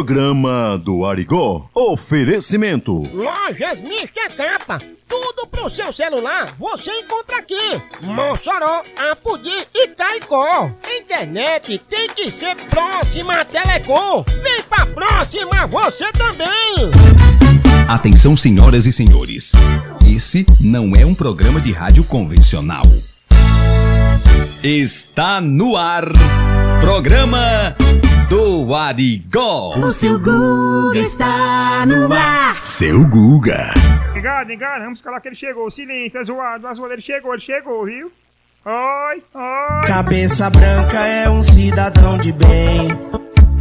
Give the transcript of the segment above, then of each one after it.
Programa do Arigó. Oferecimento. Lojas Mister Capa. Tudo pro seu celular você encontra aqui. Mossoró, Apudi e Caicó. Internet tem que ser próxima a Telecom. Vem pra próxima você também. Atenção, senhoras e senhores. Esse não é um programa de rádio convencional. Está no ar. Programa do Arigó. O seu Guga está no ar. Seu Guga. Ligado, ligado, vamos calar que ele chegou. Silêncio, é zoado, é zoado, ele chegou, ele chegou, viu? Oi, oi. Cabeça branca é um cidadão de bem.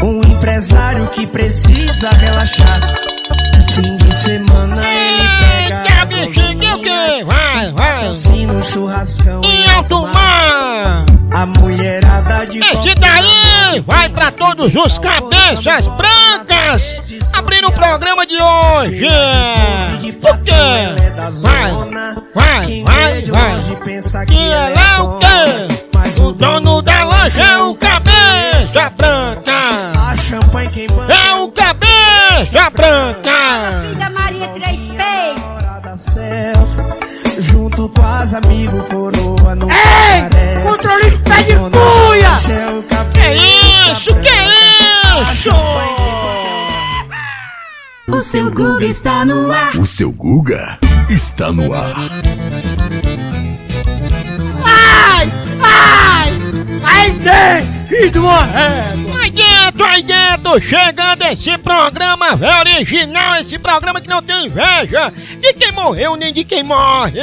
Um empresário que precisa relaxar. Fim de semana ele pega. Eita, bichinho, o quê? Vai, vai. Assim no churrascão. Em alto mar. A mulherada de Esse daí vai pra todos os cabeças brancas. Abrindo o programa de hoje. O quê? Vai, vai, vai, vai. Que é lá o quê? O dono da loja é o cabeça branca. É o cabeça branca. Maria Três Peitos. Junto com as amigos coroa Ei! controle de pé de cuia! Que isso, que isso? O seu Guga está no ar. O seu Guga está no ar. Ai, ai, ai dentro, filho de uma Aí dentro, aí dentro, chegando esse programa velho original, esse programa que não tem inveja de quem morreu nem de quem morre.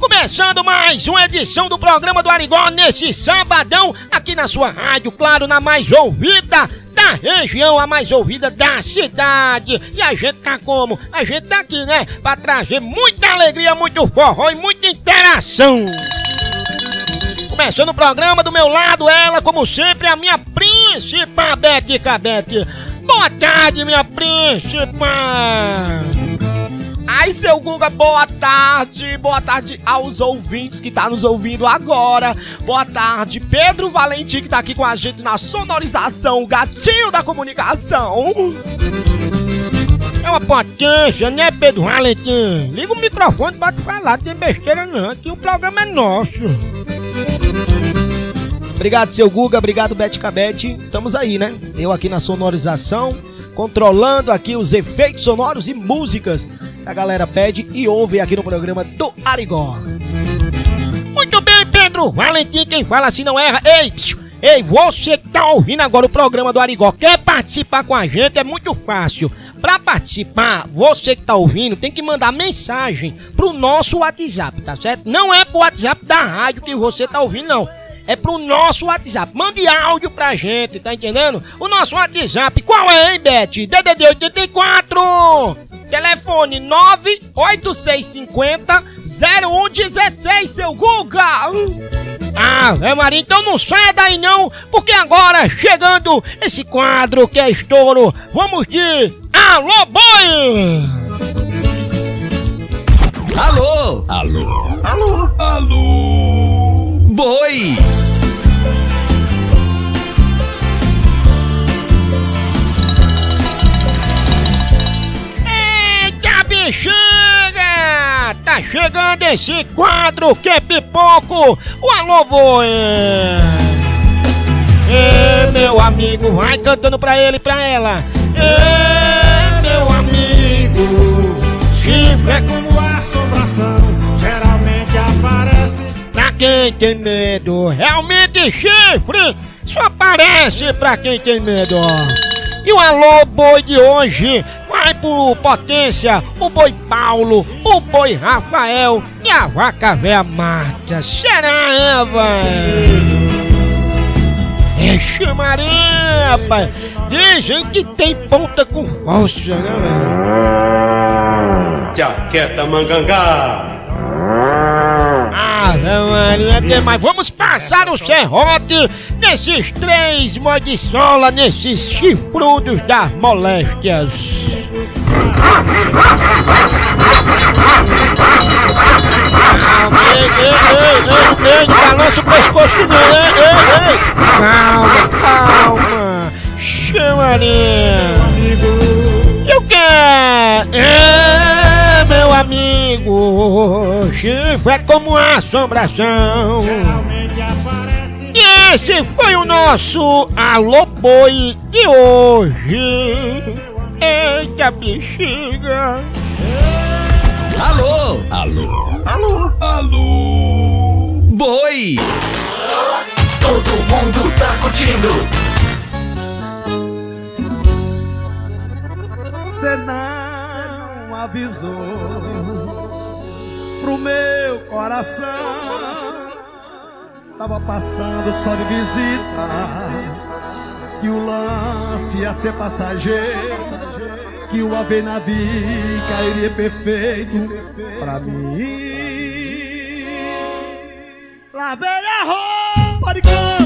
Começando mais uma edição do programa do Arigó nesse sabadão, aqui na sua rádio, claro, na mais ouvida da região, a mais ouvida da cidade. E a gente tá como? A gente tá aqui, né? Pra trazer muita alegria, muito forró e muita interação. Começando o programa do meu lado, ela, como sempre, a minha príncipa, Bete Cabete. Boa tarde, minha príncipa! Ai, seu Guga, boa tarde. Boa tarde aos ouvintes que tá nos ouvindo agora. Boa tarde, Pedro Valentim, que tá aqui com a gente na sonorização, o gatinho da comunicação. É uma potência, né, Pedro Valentim? Liga o microfone te falar, não tem besteira não, que o programa é nosso. Obrigado, seu Guga. Obrigado, Bete Cabete. Estamos aí, né? Eu aqui na sonorização, controlando aqui os efeitos sonoros e músicas que a galera pede e ouve aqui no programa do Arigó. Muito bem, Pedro Valentim, quem fala assim não erra. Ei, psiu, ei, você que tá ouvindo agora o programa do Arigó, quer participar com a gente? É muito fácil. Pra participar, você que tá ouvindo tem que mandar mensagem pro nosso WhatsApp, tá certo? Não é pro WhatsApp da rádio que você tá ouvindo, não. É pro nosso WhatsApp. Mande áudio pra gente, tá entendendo? O nosso WhatsApp, qual é, hein, Beth? DDD 84! Telefone 98650 0116, seu Guga! Ah, é Maria, então não saia daí não, porque agora chegando esse quadro que é estouro, vamos de Alô Boi! Alô? Alô? Alô? Alô? Boi! Eita bexiga! Tá chegando esse quadro que é pipoco, o Alô Boi! Ê, meu amigo, vai cantando pra ele e pra ela. Amigo, chifre é como assombração geralmente aparece. pra quem tem medo. Realmente chifre só aparece pra quem tem medo. E o Alô Boi de hoje vai pro Potência, o Boi Paulo, o Boi Rafael e a Vaca Véia Marta. Será, é, vai? Ixi Maria, rapaz. Dizem que tem ponta com força, né, velho? Jaqueta mangangá. Ave Maria, tem mais. Vamos passar o serrote nesses três modisola, nesses chifrudos das moléstias. Calma, ei, ei, ei, ei, ei, não balança o pescoço não, ei, ei, ei. Calma, calma. Chamarinha. hoje foi como uma assombração. Geralmente aparece E esse foi o nosso Alô Boi de hoje. Eita bexiga. Alô? Alô? Alô? Alô? Boi! Todo mundo tá curtindo. Você não avisou pro meu coração. Tava passando só de visita. Que o lance ia ser passageiro. Que o ave navio cairia perfeito pra mim. Lavei a roupa de cama,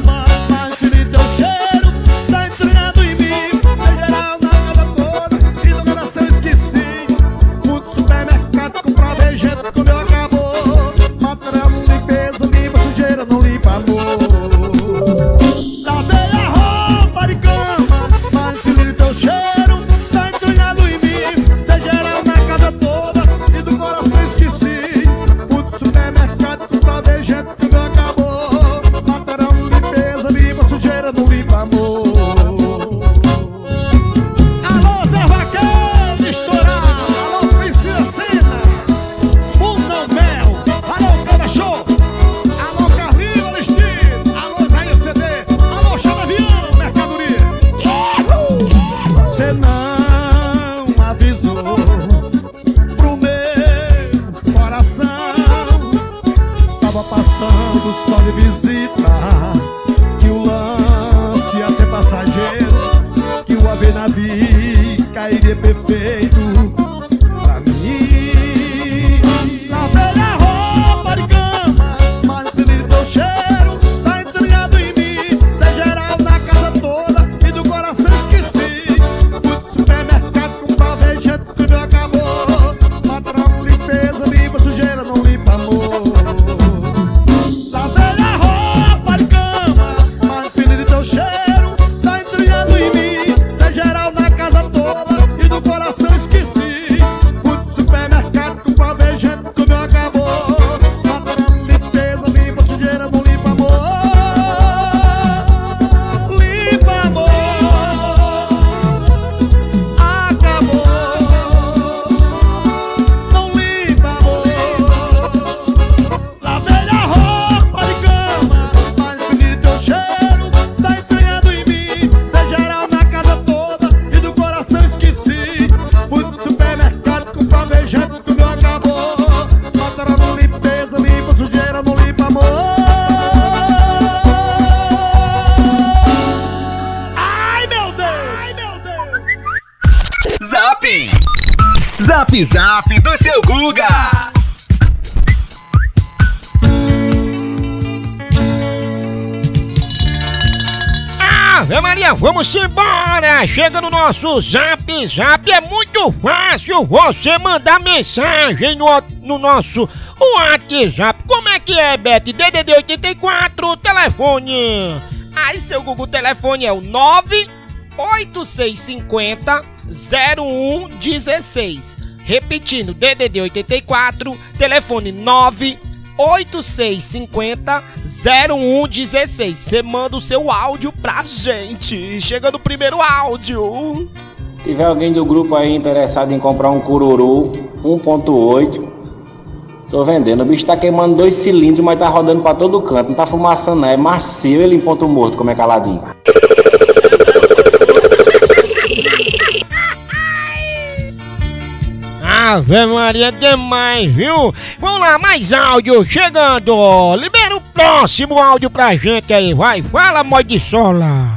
Chega no nosso zap zap, é muito fácil você mandar mensagem no, no nosso WhatsApp. Como é que é, Beth? DDD 84, telefone. Ai, seu Google, telefone é o 98650 0116. Repetindo, DDD 84, telefone 98650 0116. Você manda o seu áudio pra gente. Chega no primeiro áudio. Se tiver alguém do grupo aí interessado em comprar um Cururu 1.8, tô vendendo. O bicho tá queimando dois cilindros, mas tá rodando pra todo canto. Não tá fumaçando, não. É macio ele em ponto morto, como é caladinho. Ave Maria, demais, viu? Vamos lá, mais áudio chegando. Libera o próximo áudio pra gente aí, vai. Fala, Modisola.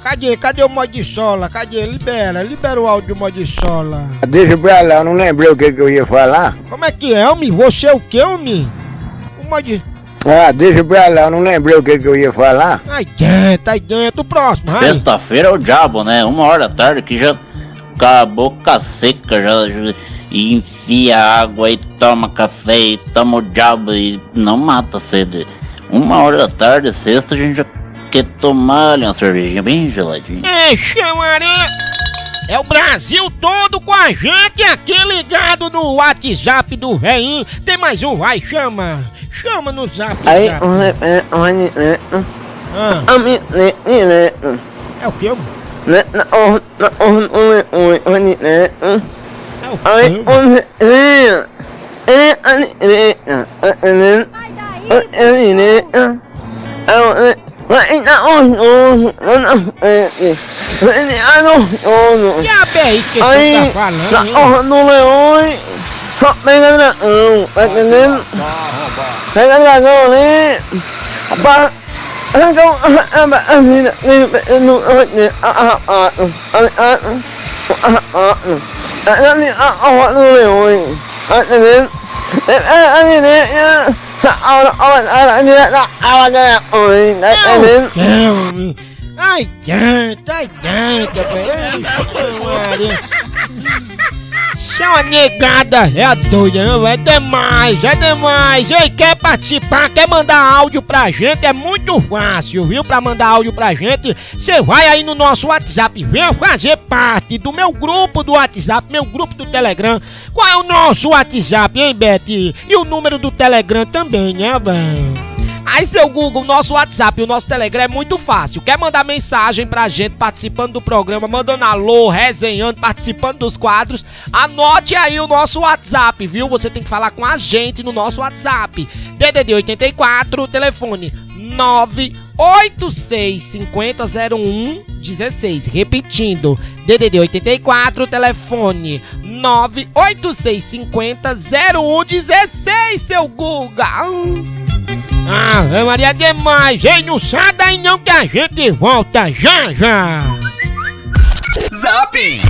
Cadê? Cadê o Modisola? Cadê? Libera, libera o áudio do Modisola. Deixa pra lá, eu não lembrei o que, que eu ia falar. Como é que é, homem? Você é o que, homem? O Modi... Ah, deixa pra lá, eu não lembrei o que, que eu ia falar. Aí dentro, aí dentro. O próximo. Sexta-feira é o diabo, né? Uma hora da tarde que já com a boca seca, já, já e enfia água e toma café e toma o diabo e não mata a sede. Uma hora da tarde, sexta, a gente já quer tomar ali uma cervejinha bem geladinha. É, chamaré. É o Brasil todo com a gente aqui ligado no WhatsApp do Reim. Tem mais um, vai, chama. Chama no zap. Aí, zap. um é onde né? Ah. A mim né né É o que? né na on na on on onde né Aí, onde né é ali né né ali né é Vai na on on on é é não on Que abe aí que Aí, tu tá falando? na hein? on no leão Só pegando na on tá entendendo? Pegando na on né Apa Então, a vida no a a a a a no leão entendendo? É é né a a a a a a entendendo? Calma. Ai, canta, ai, canta, velho. Isso é uma negada, é doida? É demais, é demais. Ei, quer participar, quer mandar áudio pra gente? É muito fácil, viu? Pra mandar áudio pra gente, você vai aí no nosso WhatsApp, venha fazer parte do meu grupo do WhatsApp, meu grupo do Telegram. Qual é o nosso WhatsApp, hein, Beth? E o número do Telegram também, né, bem? Aí, seu Google, nosso WhatsApp e o nosso Telegram é muito fácil. Quer mandar mensagem pra gente participando do programa, mandando alô, resenhando, participando dos quadros? Anote aí o nosso WhatsApp, viu? Você tem que falar com a gente no nosso WhatsApp. DDD 84, telefone 986500116. Repetindo, DDD 84, telefone 986500116, seu Guga. Ah, Maria demais, hein? Não sai daí não que a gente volta já já. Zap!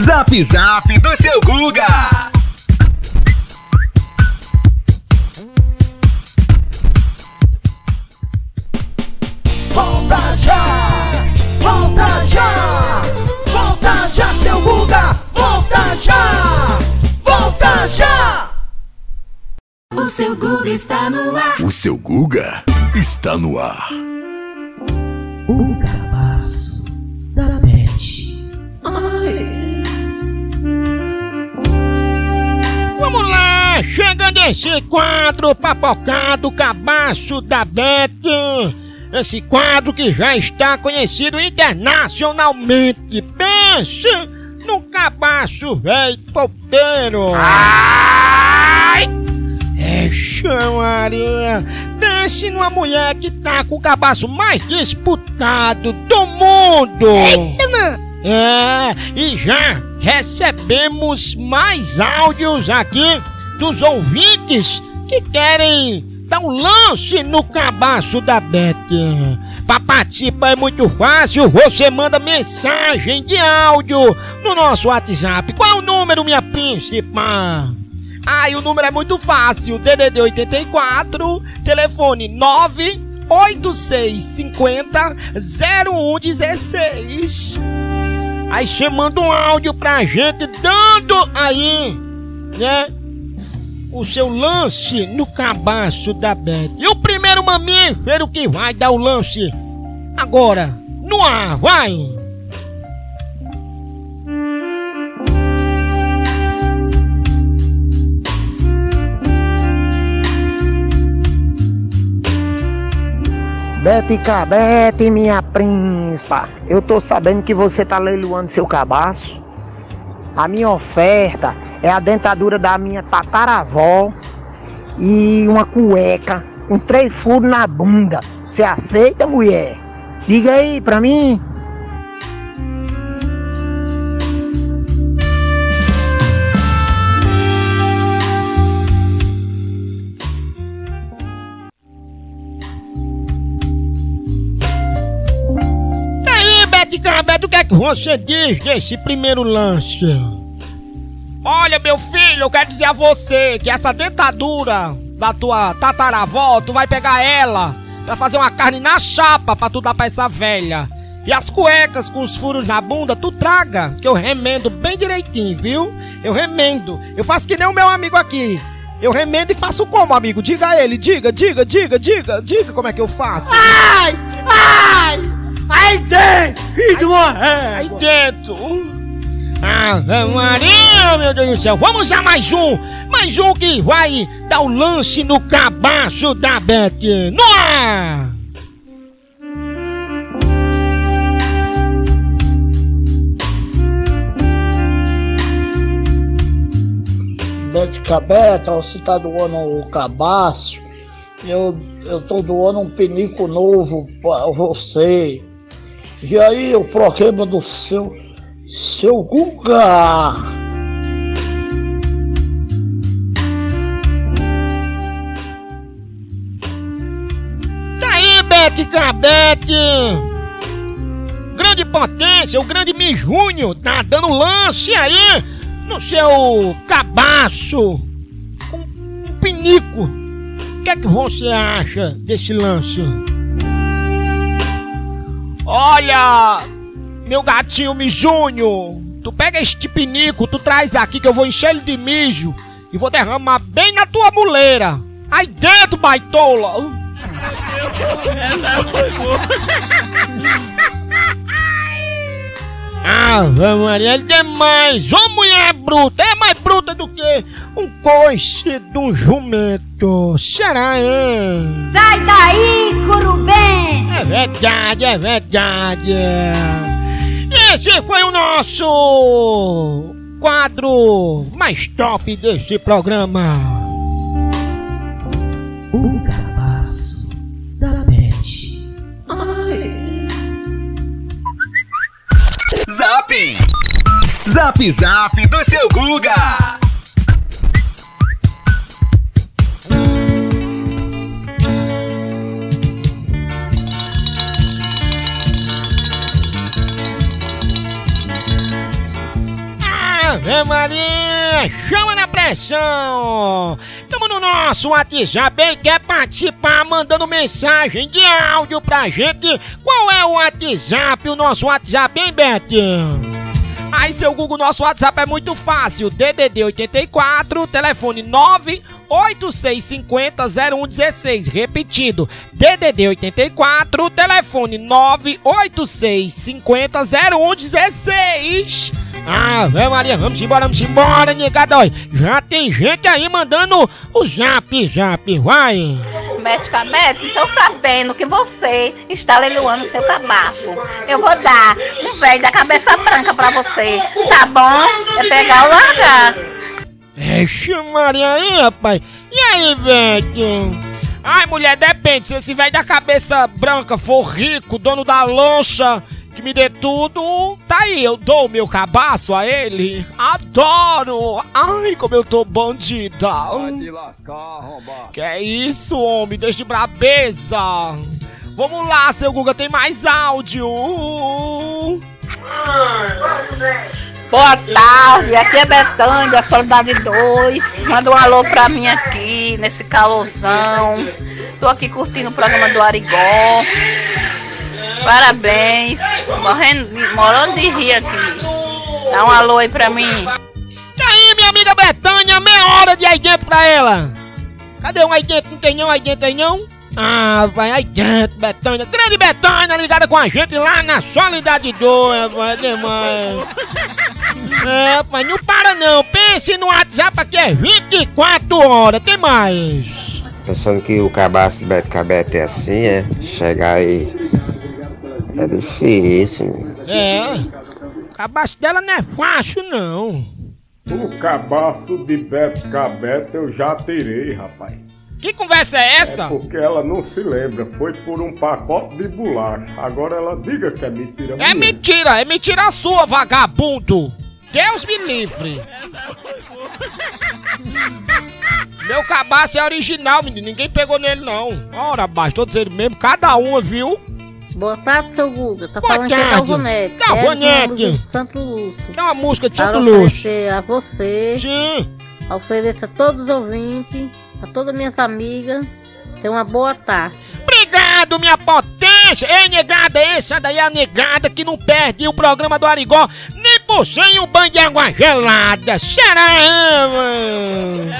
Zap Zap do seu Guga! Volta já! Volta já! Volta já, seu Guga! Volta já! Volta já! O seu Guga está no ar. O seu Guga está no ar. O cabaço da Pet. Vamos lá, chegando esse quadro papocado, cabaço da Beth. Esse quadro que já está conhecido internacionalmente. Pense no cabaço velho popeiro. É, chamaria. Pense numa mulher que tá com o cabaço mais disputado do mundo. Eita, mano! É, e já recebemos mais áudios aqui dos ouvintes que querem dar um lance no cabaço da Beth. Pra participar é muito fácil, você manda mensagem de áudio no nosso WhatsApp. Qual é o número, minha príncipe? Ah, e o número é muito fácil. DDD 84, telefone 98650 0116. Aí você manda um áudio pra gente dando aí, né? O seu lance no cabaço da Beth. E o primeiro mamífero que vai dar o lance agora, no ar, vai! Bete Cabete, minha príncipa, eu tô sabendo que você tá leiloando seu cabaço. A minha oferta é a dentadura da minha tataravó e uma cueca com três furos na bunda. Você aceita, mulher? Diga aí pra mim. Que que você diz desse primeiro lance? Olha, meu filho, eu quero dizer a você que essa dentadura da tua tataravó, tu vai pegar ela pra fazer uma carne na chapa pra tu dar pra essa velha. E as cuecas com os furos na bunda, tu traga, que eu remendo bem direitinho, viu? Eu remendo. Eu faço que nem o meu amigo aqui. Eu remendo e faço como, amigo? Diga a ele, diga, diga, diga, diga, diga como é que eu faço. Ai! Ai! Aí dentro! Filho de uma Aí dentro! Ave Maria, meu Deus do céu. Vamos a mais um. Mais um que vai dar o lance no cabaço da Beth. No ar! Bete Cabeta, você tá doando o cabaço. Eu, eu tô doando um pinico novo pra você. E aí, o problema do seu. Seu Guga! Tá aí, Bete Cabete! Grande potência, o grande mijunho tá dando lance aí no seu cabaço. Um, um pinico. O que é que você acha desse lance? Olha, meu gatinho mijunho, tu pega este pinico, tu traz aqui que eu vou encher ele de mijo e vou derramar bem na tua muleira. Aí dentro, baitola! Essa foi boa. Ave Maria, ele é mais, ô mulher bruta, é mais bruta do que um coice de um jumento. Será, hein? Sai daí, curubem! É verdade, é verdade. Esse foi o nosso quadro mais top desse programa. O Zap! Zap Zap do seu Guga! Ave Maria, chama na pressão! Tamo no nosso WhatsApp, hein? Quer participar mandando mensagem de áudio pra gente? Qual é o WhatsApp, o nosso WhatsApp, hein, Beth? Aí, seu Google, nosso WhatsApp é muito fácil. DDD 84, telefone 986500116. Repetindo, DDD 84, telefone 986500116. Ave Maria, vamos embora, vamos embora, negada. Olha, já tem gente aí mandando o zap, zap, vai. Medicamente, estou sabendo que você está leiloando seu cabaço. Eu vou dar um velho da cabeça branca pra você. Tá bom? É pegar ou largar. Ixi, Maria aí, rapaz. E aí, Beto? Ai, mulher, depende. Se esse velho da cabeça branca for rico, dono da lancha, que me dê tudo, tá aí, eu dou o meu cabaço a ele. Adoro! Ai, como eu tô bandida! Vai lascar, arrombar. Que é isso, homem? Desde brabeza! Vamos lá, seu Guga, tem mais áudio! Boa tarde, aqui é Betânia, Solidade 2. Manda um alô pra mim aqui, nesse calorzão. Tô aqui curtindo o programa do Arigó. Parabéns, morrendo, morando de rir aqui. Dá um alô aí pra mim. E aí, minha amiga Betânia, meia hora de aí dentro pra ela. Cadê um aí dentro? Não tem não aí dentro aí não? Ah, vai aí dentro, Betânia. Grande Betânia ligada com a gente lá na Solidade 2, vai demais. É, mas não para não. Pense no WhatsApp aqui é 24 horas. Tem mais. Pensando que o cabaço de Beto Cabete é assim, é? Chegar aí. É difícil. É. O cabaço dela não é fácil, não. O cabaço de Beto Cabete eu já tirei, rapaz. Que conversa é essa? É porque ela não se lembra, foi por um pacote de bolacha. Agora ela diga que é mentira. É mesmo. mentira, é mentira sua, vagabundo! Deus me livre! Meu cabaço é original, menino. Ninguém pegou nele, não. Ora, baixo, tô dizendo mesmo, cada uma, viu? Boa tarde, seu Guga. Tá Boa falando que é tarde. Dalvanete. Dalvanete. de Santo Lúcio. É uma música de Para Santo Lúcio. oferecer a você. Sim. Ofereço a todos os ouvintes, a todas minhas amigas. Tenha uma boa tarde. Obrigado, minha potência! Ei, negada, essa daí é a negada que não perde o programa do Arigó nem por sem um banho de água gelada. Será, mano?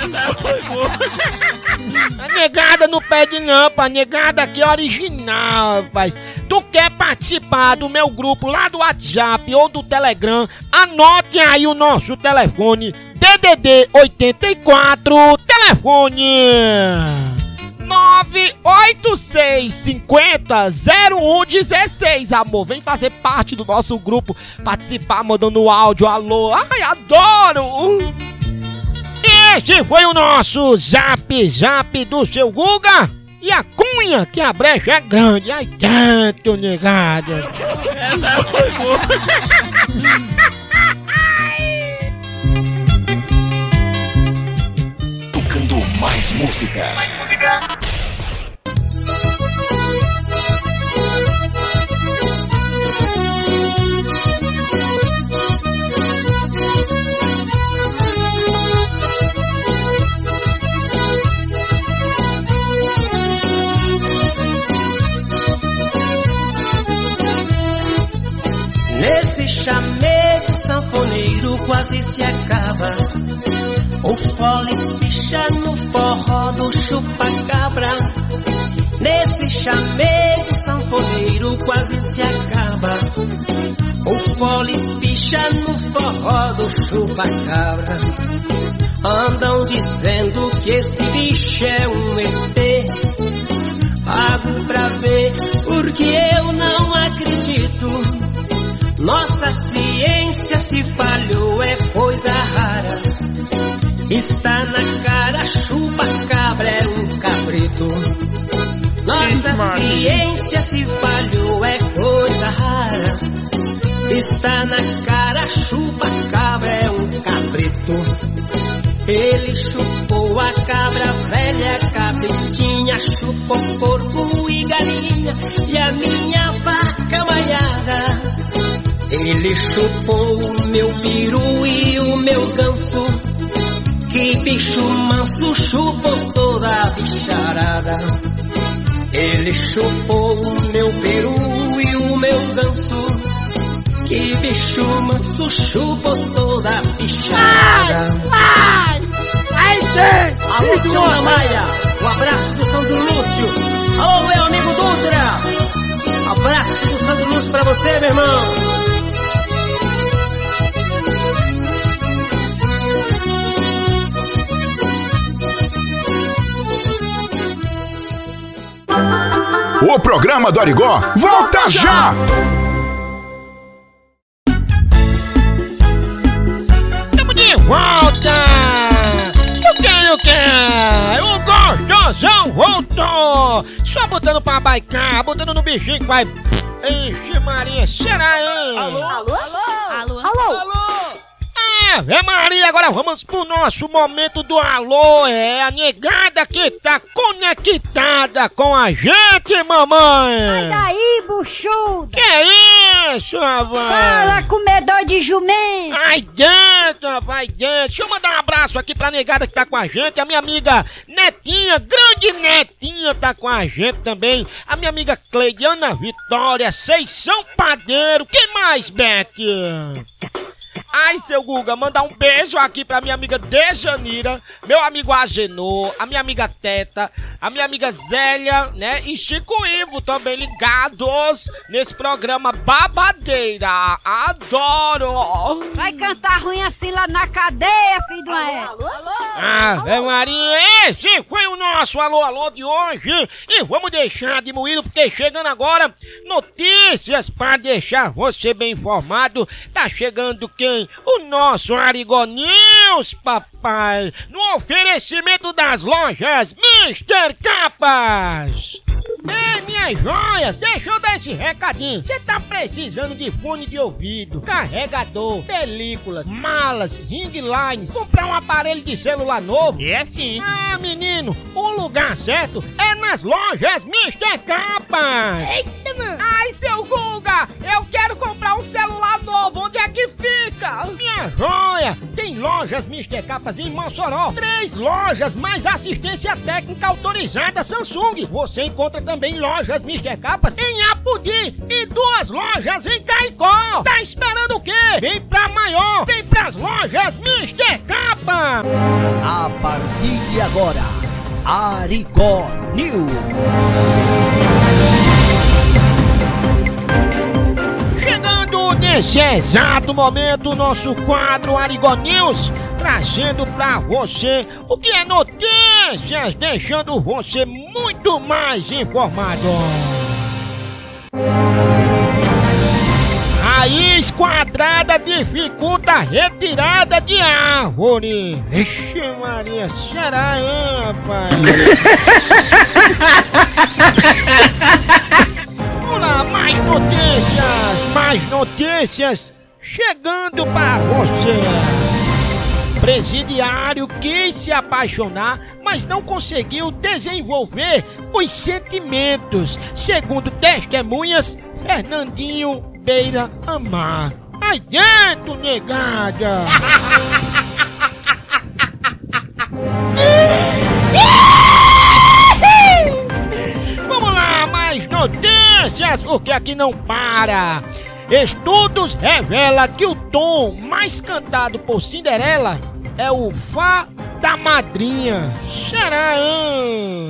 A negada não perde não, pá. A negada aqui é original, rapaz. Tu quer participar do meu grupo lá do WhatsApp ou do Telegram? Anote aí o nosso telefone DDD 84 telefone 986 50 0116 amor vem fazer parte do nosso grupo. Participar mandando áudio alô. Ai adoro. Esse foi o nosso zap zap do seu Guga. E a cunha que a brecha é grande. Ai tanto negado. Essa foi boa. Tocando mais música. Mais música. Se acaba. O fole espicha no forró do chupa-cabra. Nesse chamego sanfoneiro quase se acaba. O fole espicha no forró do chupa-cabra. Ele chupou o meu peru e o meu ganso. Que bicho manso chupou toda a bicharada. Ele chupou o meu peru e o meu ganso. Que bicho manso chupou toda a bicharada. Ai, ai, gente! Alô, senhora Maia, um abraço do Sandro Lúcio. Alô, meu amigo Dutra. Abraço do Sandro Lúcio pra você, meu irmão. O programa do Arigó volta já! Tamo de volta! O que, o que? O gostosão voltou! Só botando pra baicar, botando no bichinho que vai... Enche Maria, será, hein? Alô? Alô? Alô? Alô? Alô? Ave Maria, agora vamos pro nosso momento do alô, é a negada que tá conectada com a gente, mamãe! Sai daí, buchuda! Que é isso, rapaz? Fala, comedor de jumento! Ai dentro, rapaz, dentro! Deixa eu mandar um abraço aqui pra negada que tá com a gente, a minha amiga Netinha, grande Netinha tá com a gente também, a minha amiga Cleidiana Vitória, são padeiro, quem mais, Beth? Ai, seu Guga, mandar um beijo aqui pra minha amiga Dejanira, meu amigo Agenor, a minha amiga Teta, a minha amiga Zélia, né? E Chico Ivo também ligados nesse programa Babadeira. Adoro! Vai cantar ruim assim lá na cadeia, filho do alô, Ave Maria, esse foi o nosso alô, alô de hoje. E vamos deixar de moído, porque chegando agora, notícias para deixar você bem informado. Tá chegando quem? O nosso Arigó News, papai. No oferecimento das lojas Mr. Capas. Ei, minhas joias, deixa eu dar esse recadinho. Você tá precisando de fone de ouvido, carregador, películas, malas, ring lines, comprar um aparelho de celular novo? É sim. Ah, menino, o lugar certo é nas lojas Mr. Capas. Eita, mano. Ai, seu Eu quero comprar um celular novo. Onde é que fica? Minha joia, tem lojas Mr. Capas em Mossoró. Três lojas mais assistência técnica autorizada Samsung. Você encontra também lojas Mr. Capas em Apudi e duas lojas em Caicó. Tá esperando o quê? Vem pra maior, vem pras lojas Mr. Capa. A partir de agora, Arigó News. Nesse exato momento, nosso quadro Arigó News, trazendo pra você o que é notícias, deixando você muito mais informado. Raiz quadrada dificulta a retirada de árvore. Vixe Maria, será, hein, rapaz? Vamos lá, mais notícias, mais notícias chegando para você. Presidiário quis se apaixonar, mas não conseguiu desenvolver os sentimentos. Segundo testemunhas, Fernandinho beira amar. Ai dentro, negada! notícias, porque aqui não para. Estudos revelam que o tom mais cantado por Cinderela é o Fá da Madrinha. Hein?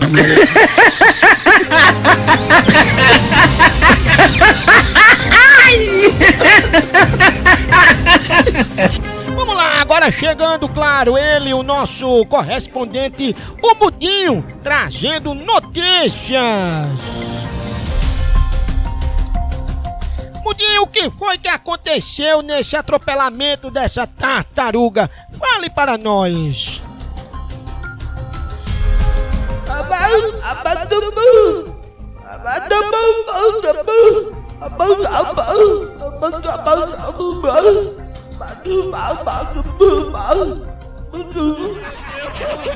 Vamos lá, agora chegando, claro, ele, o nosso correspondente, o Budinho, trazendo notícias. Que foi que aconteceu nesse atropelamento dessa tartaruga? Fale para nós.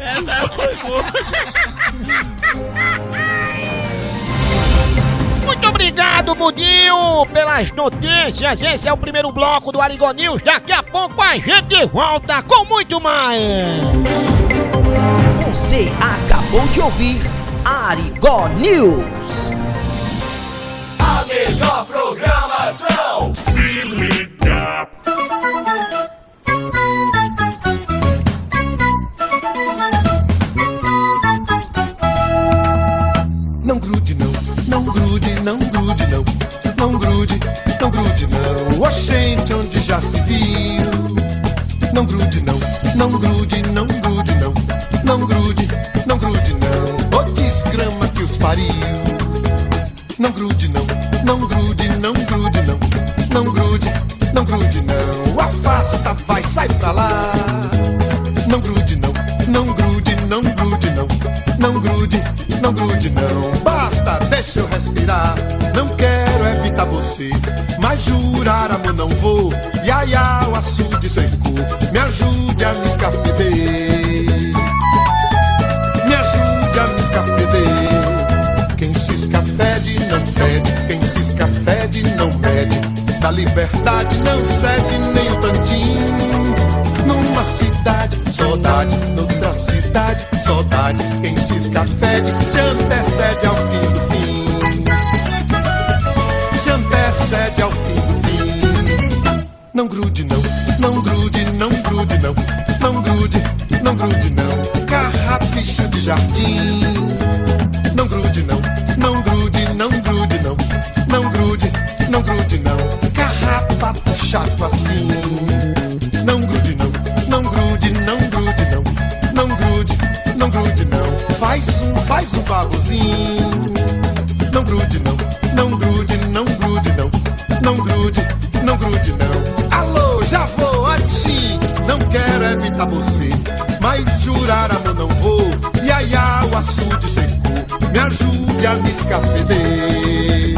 Essa foi boa. Muito obrigado, Budinho, pelas notícias. Esse é o primeiro bloco do Arigó News. Daqui a pouco a gente volta com muito mais. Você acabou de ouvir Arigó News. A melhor programação. Se liga. Grude, não grude não. Oxente, onde já se viu? Não grude não, não grude, não grude não, não grude, não grude não. Ô desgrama que os pariu. Não grude não, não grude, não grude não, não grude, não grude não. Afasta, vai, sai pra lá. Não grude não, não grude, não grude não, não grude, não grude não. Basta, deixa eu respirar. Evitar você, mas jurar amor não vou. Ia, o açude secou. Me ajude a me escafeder. Me ajude a me escafeder. Quem se escafede não fede, quem se escafede não mede. Da liberdade não cede nem um tantinho. Numa cidade, saudade, noutra cidade, saudade. Quem se escafede se Faz um, faz babozinho. Não grude não, não grude, não grude não, não grude, não grude não. Alô, já vou a ti, não quero evitar você, mas jurar amor não vou. Ia, ia, o açude secou, me ajude a me escafeder.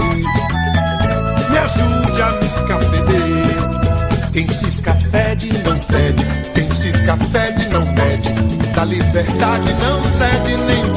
Me ajude a me escafeder. Quem se escafede não fede, quem se escafede não mede. Da liberdade não cede nem um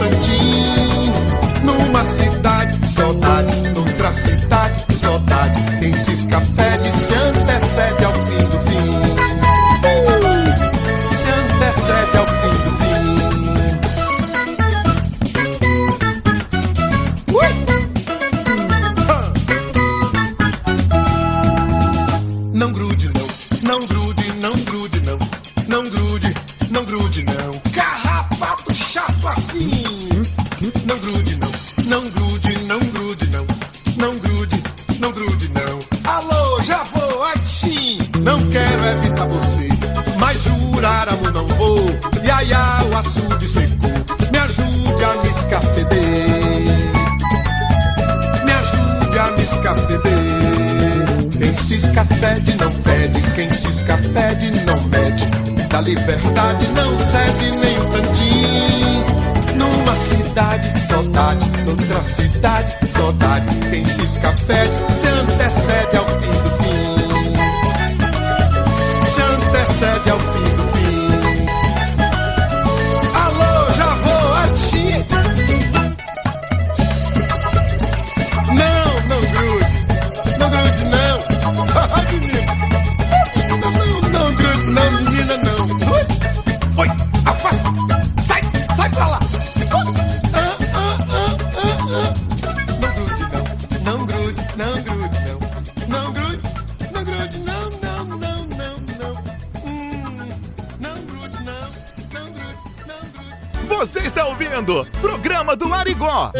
Programa do Arigó.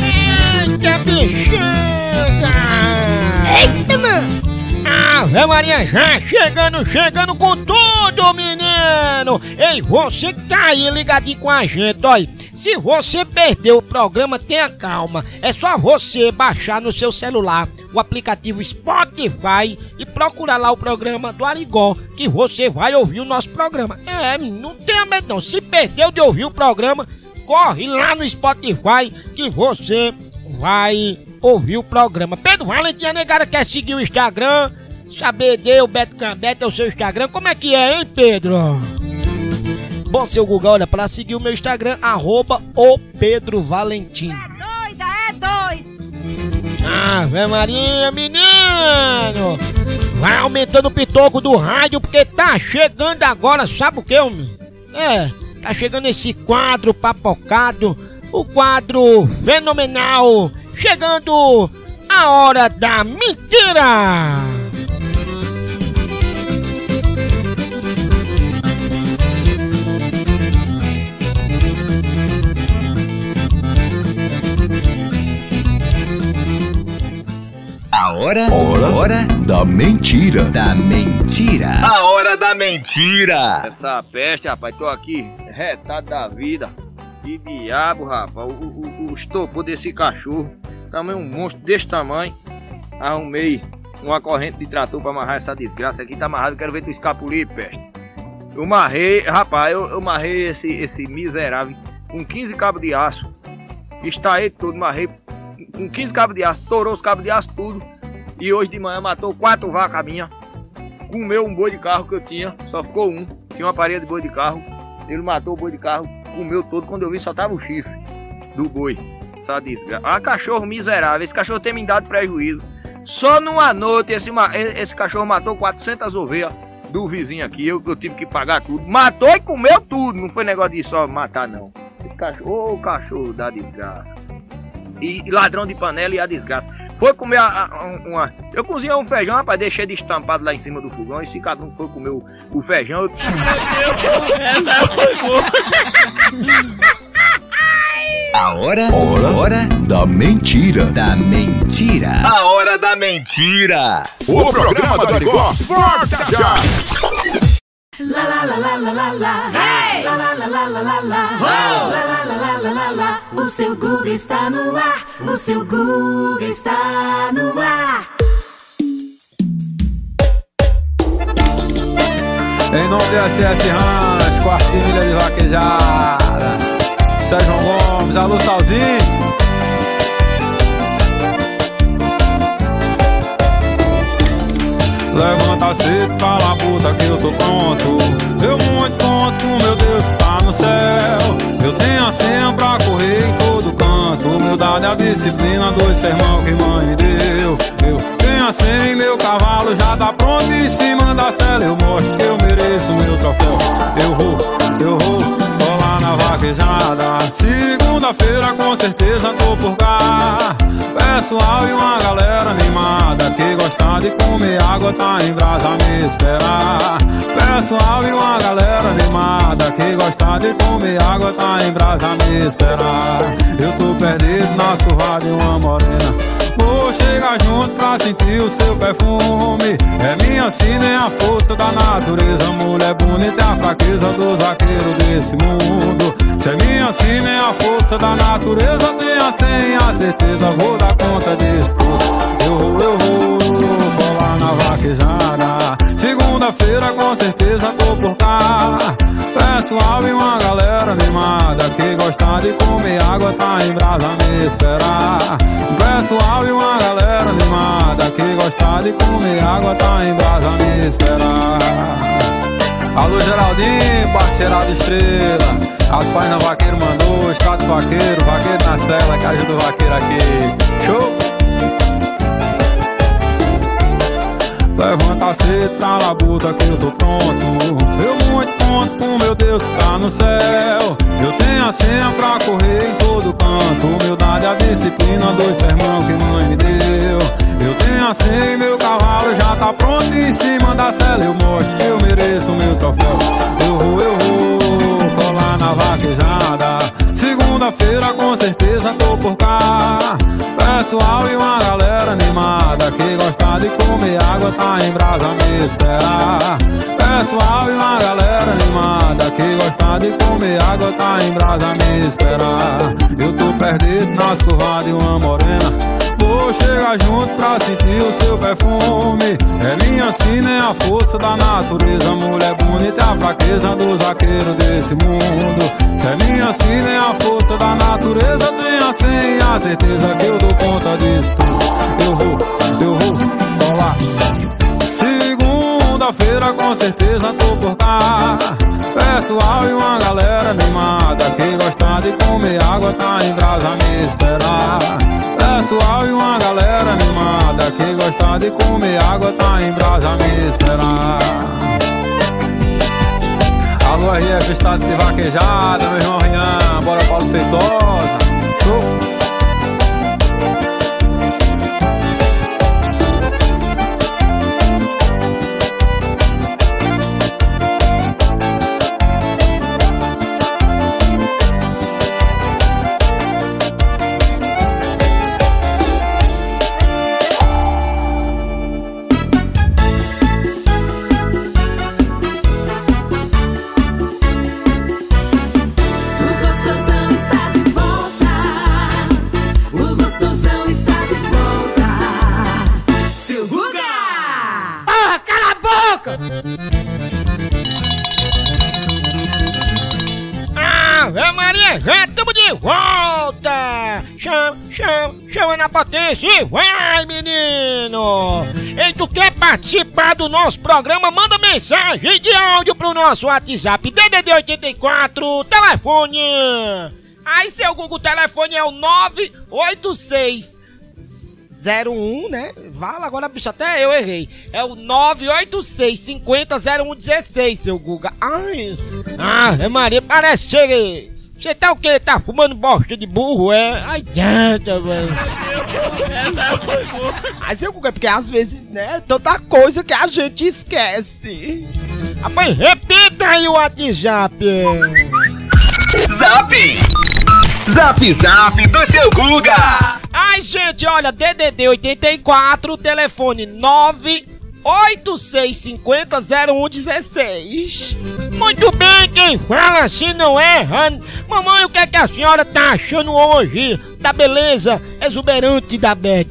Eita, bexiga! Eita, mano! Ave Maria, já chegando, chegando com tudo, menino! Ei, você que tá aí ligadinho com a gente, olha. Se você perdeu o programa, tenha calma. É só você baixar no seu celular o aplicativo Spotify e procurar lá o programa do Arigó, que você vai ouvir o nosso programa. É, não tenha medo não. Se perdeu de ouvir o programa, corre lá no Spotify que você vai ouvir o programa. Pedro Valentim, a negada quer seguir o Instagram, saber de o Beto Cambete é o seu Instagram. Como é que é, hein, Pedro? Bom, seu Google, olha, para seguir o meu Instagram, arroba o Pedro Valentim. Doida, é doido. Ave Maria, menino! Vai aumentando o pitoco do rádio, porque tá chegando agora, sabe o que, homem? É, tá chegando esse quadro papocado, o quadro fenomenal, chegando a hora da mentira! Hora, da mentira. Da mentira. A hora da mentira. Essa peste, rapaz, tô aqui retado da vida. Que diabo, rapaz. O, o, o estopor desse cachorro. Também um monstro desse tamanho. Arrumei uma corrente de trator pra amarrar essa desgraça aqui. Tá amarrado, quero ver tu escapulir, peste. Eu marrei, rapaz, eu, eu marrei esse, esse miserável com 15 cabos de aço. Está ele todo, marrei com 15 cabos de aço, torou os cabos de aço tudo. E hoje de manhã matou quatro vacas minhas. Comeu um boi de carro que eu tinha, só ficou um. Tinha uma parede de boi de carro. Ele matou o boi de carro, comeu todo. Quando eu vi, só tava o chifre do boi. Essa desgraça. Ah, cachorro miserável. Esse cachorro tem me dado prejuízo. Só numa noite, esse, e- esse cachorro matou 400 ovelhas do vizinho aqui. Eu, eu tive que pagar tudo. Matou e comeu tudo. Não foi negócio de só matar, não. Esse cachorro, ô cachorro da desgraça e ladrão de panela e a desgraça. Foi comer a, a- um- uma. Eu cozinhei um feijão, rapaz, deixei de estampado lá em cima do fogão. Esse cadrão foi comer o, o feijão. Eu... A hora, hora, hora da mentira. Da mentira. A hora da mentira. O programa do Arigó volta já. La la la la la la la. Hey! La la la la la la la. La la la la la la la. O seu Google está no ar. O seu Google está no ar. Em nome do SS Ranch, quartilha de vaquejada. Sérgio Gomes, alô Salzinho. Levanta cedo, cala a puta que eu tô pronto. Eu muito conto com meu Deus que tá no céu. Eu tenho a senha pra correr em todo canto. Humildade é a disciplina, dois sermão que mãe deu. Eu tenho a senha e meu cavalo já tá pronto em cima da cela. Eu mostro que eu mereço meu troféu. Eu vou, eu vou, na vaquejada. Segunda-feira com certeza tô por cá. Pessoal e uma galera animada que gosta de comer água tá em brasa me esperar. Pessoal e uma galera animada que gosta de comer água tá em brasa me esperar. Eu tô perdido nas curvas de uma morena. Vou chegar chega junto pra sentir o seu perfume. É minha sina, é a força da natureza. Mulher bonita é a fraqueza dos vaqueiros desse mundo. Se é minha sina, é a força da natureza. Tenha sem a certeza, vou dar conta disso tudo. Gosta de comer água tá em brasa me esperar. Pessoal e uma galera animada que gosta de comer água tá em brasa me esperar. Alô Geraldinho, parceirado estrela. As páginas vaqueiro mandou, status vaqueiro, vaqueiro na cela, que ajuda o vaqueiro aqui. Show! Levanta tá na labuta que eu tô pronto. Eu muito conto com meu Deus que tá no céu. Eu tenho a senha pra correr em todo canto. Humildade, a disciplina, dois sermão que mãe me deu. Eu tenho a senha e meu cavalo já tá pronto Em cima da cela. Eu mostro que eu mereço meu troféu. Eu vou, eu vou, colar na vaquejada Segunda-feira com certeza tô por cá. Pessoal e uma galera animada Que gosta de comer água tá em brasa me esperar Pessoal e uma galera animada Que gosta de comer água tá em brasa me esperar Eu tô perdido nas curvas de uma morena Vou chegar junto pra sentir o seu perfume. É minha sina, é a força da natureza. Mulher bonita é a fraqueza dos vaqueiros desse mundo. Se é minha sina, é a força da natureza. Tenha sem a certeza que eu dou conta disso tudo de comer água tá em brasa me esperar. Alô RF Estado de Vaquejada, meu irmão Rian. Bora Paulo Feitosa. Show! Do nosso programa? Manda mensagem de áudio pro nosso WhatsApp DDD 84, telefone! Ai, seu Google, telefone é o 986 01, né? Vala agora, bicho, até eu errei. É o 986 50 0116, seu Guga. Ai. Ave Maria, parece ser. Você tá o quê? Tá fumando bosta de burro, é? Ai, adianta, velho. Ai, seu Guga, é porque às vezes, né? Tanta coisa que a gente esquece. Rapaz, repita aí o WhatsApp. Zap! Zap Zap do seu Guga! Ai, gente, olha, DDD 84, telefone 986500116. Muito bem, quem fala assim não erra. Mamãe, o que é que a senhora tá achando hoje da beleza exuberante da Beth?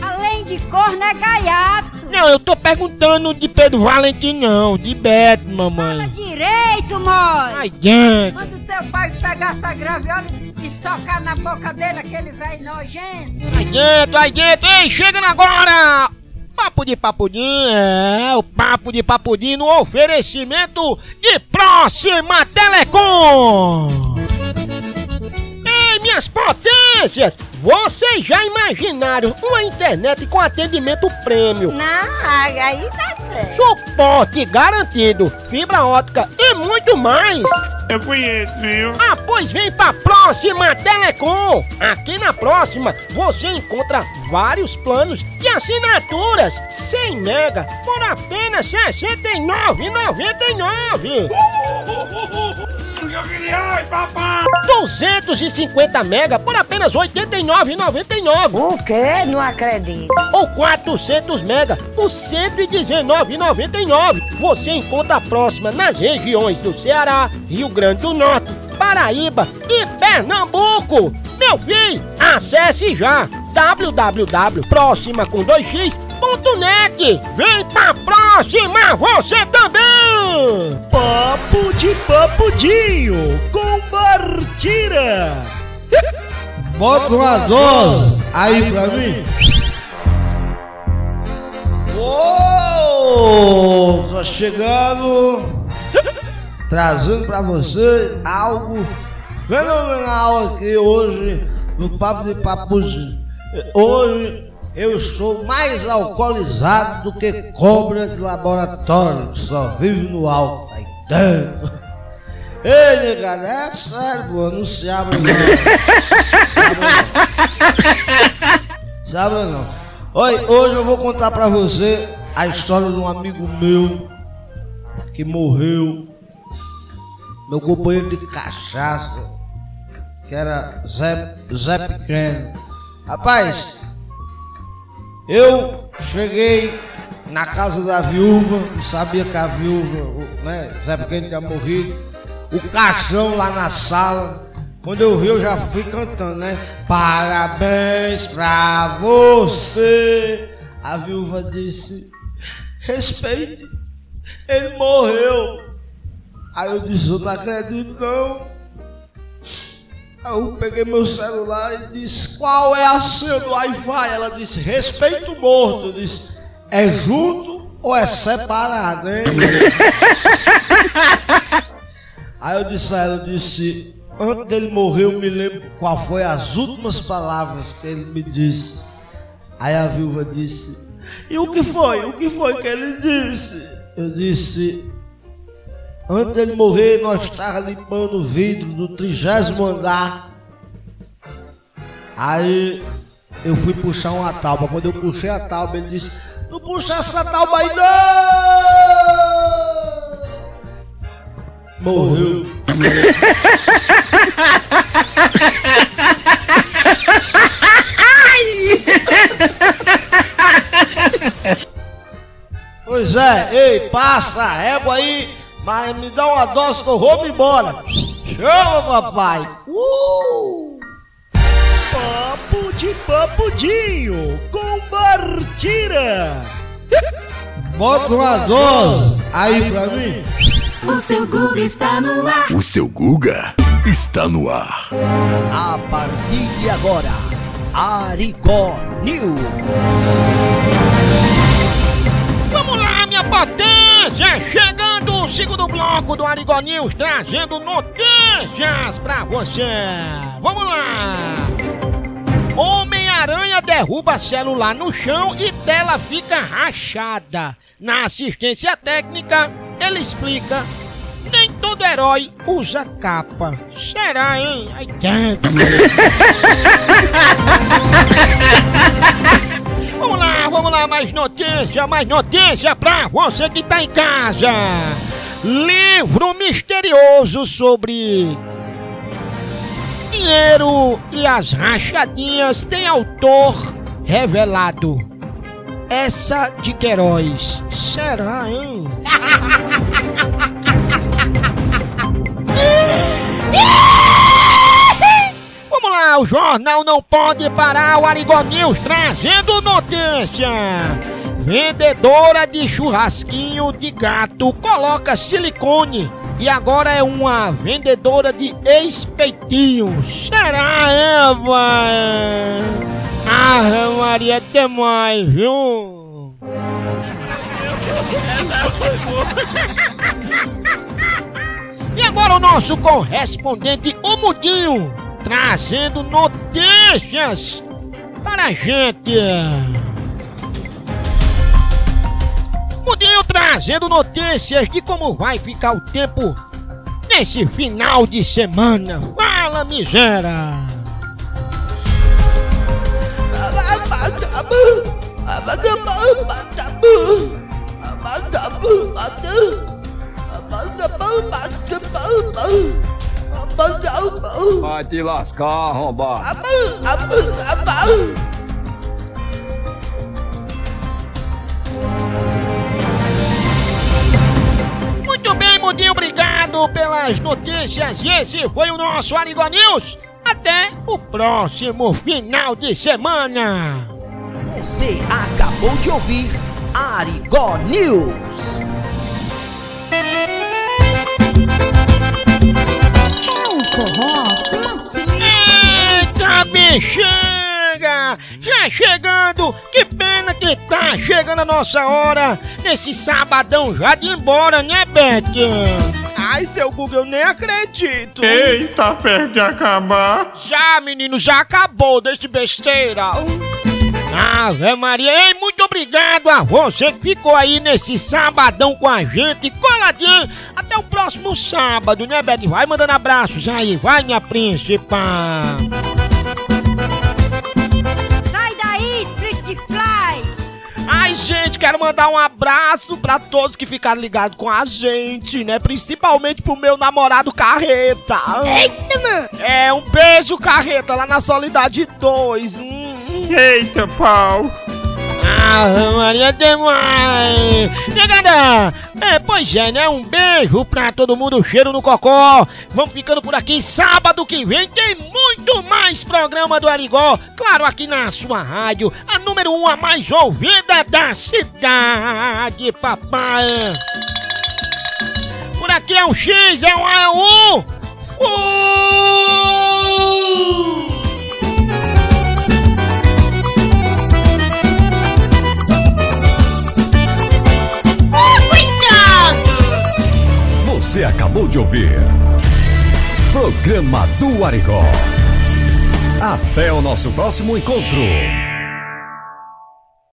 Além de corno é gaiato. Não, eu tô perguntando de Pedro Valentim, não, de Fala mamãe. direito, mãe. Ai, gente. Manda o teu pai pegar essa graviola e socar na boca dele, aquele velho nojento. Aí dentro, aí dentro, ei, chegando agora! Papo de Papudim, é, o Papo de Papudim no oferecimento de Próxima Telecom! Minhas potências! Vocês já imaginaram uma internet com atendimento prêmio? Não, aí tá certo. Suporte garantido, fibra ótica e muito mais! Eu conheço, viu? Ah, pois vem pra Próxima Telecom! Aqui na Próxima você encontra vários planos de assinaturas 100 mega por apenas R$ 69,99. Reais, papai! 250 mega por apenas R$ 89,99. O quê? Não acredito. Ou 400 mega por R$ 119,99. Você encontra a próxima nas regiões do Ceará, Rio Grande do Norte, Paraíba e Pernambuco. Meu filho, acesse já www.proxima com 2x.net. Vem pra próxima você também! Papo de papudinho com Martira. Bota uma dose aí pra mim. Ô, tô chegando, trazendo pra vocês algo fenomenal aqui hoje no Papo de Papuzinho. Hoje eu estou mais alcoolizado do que cobra de laboratório, que só vive no álcool aí dentro. Ei, negada, é sério, pô, não se abre não. Se abre não. Oi, hoje eu vou contar pra você a história de um amigo meu que morreu. Meu companheiro de cachaça, que era Zé, Zé Pequeno. Rapaz, eu cheguei na casa da viúva, sabia que a viúva, né, Zé Pequeno tinha morrido, o caixão lá na sala. Quando eu vi, eu já fui cantando, né? Parabéns pra você. A viúva disse: Respeite, ele morreu. Aí eu disse: Eu não acredito, não. Aí eu peguei meu celular e disse: Qual é a senha do Wi-Fi? Ela disse: Respeito o morto. Eu disse: É junto ou é separado, hein? Aí eu disse a ela: eu disse, Antes dele morrer, eu me lembro qual foi as últimas palavras que ele me disse. Aí a viúva disse: E o que foi? O que foi que ele disse? Eu disse: Antes dele morrer, nós estávamos limpando o vidro do trigésimo andar. Aí eu fui puxar uma tauba. Quando eu puxei a tauba, ele disse: Não puxa essa tauba aí, não! Morreu. Pois é, ei, passa a régua aí, mas me dá uma dose que eu vou embora. Chama, papai. Uh! Papo de papudinho com Martira. Bota uma dose aí pra mim. O seu Google está no ar. O seu Guga está no ar. A partir de agora, Arigó News. Vamos lá, minha potência! Chegando o segundo bloco do Arigó News, trazendo notícias pra você. Vamos lá! Homem-Aranha derruba celular no chão e tela fica rachada. Na assistência técnica, ele explica. Nem todo herói usa capa. Será, hein? Ai, tanto. Vamos lá, vamos lá, mais notícia, mais notícia pra você que tá em casa. Livro misterioso sobre dinheiro e as rachadinhas tem autor revelado. Essa de Queiroz. Será, hein? Vamos lá, o jornal não pode parar, o Arigó News trazendo notícia. Vendedora de churrasquinho de gato coloca silicone e agora é uma vendedora de espeitinhos. Será, Eva? Ah, Maria, até mais, viu? E agora o nosso correspondente, o Mudinho, trazendo notícias para a gente. Mudinho trazendo notícias de como vai ficar o tempo nesse final de semana. Fala, miséria! Te lascar, arrombado. Muito bem, Mudinho, obrigado pelas notícias. E esse foi o nosso Arigó News. Até o próximo final de semana. Você acabou de ouvir Arigó News. É forró Eita, bexiga! Já chegando! Que pena que tá chegando a nossa hora! Nesse sabadão já de embora, né, Beth? Ai, seu Google, eu nem acredito. Eita, perto de acabar. Já, menino, já acabou, deixa besteira. Ave Maria, ei, muito obrigado a você que ficou aí nesse sabadão com a gente, coladinho. Até o próximo sábado, né, Beth? Vai mandando abraços aí, vai, minha príncipa. Sai daí, Split Fly! Ai, gente, quero mandar um abraço pra todos que ficaram ligados com a gente, né? Principalmente pro meu namorado Carreta. Eita, mano! É, um beijo, Carreta, lá na Solidade 2. Hum, Eita, pau. Maria demais! Negada! É, pois é, né? Um beijo pra todo mundo, cheiro no cocó. Vamos ficando por aqui. Sábado que vem tem muito mais programa do Arigó. Claro, aqui na sua rádio, a número um, a mais ouvida da cidade, papai. Por aqui é um X, é um A, é. Fui! Você acabou de ouvir Programa do Arigó. Até o nosso próximo encontro.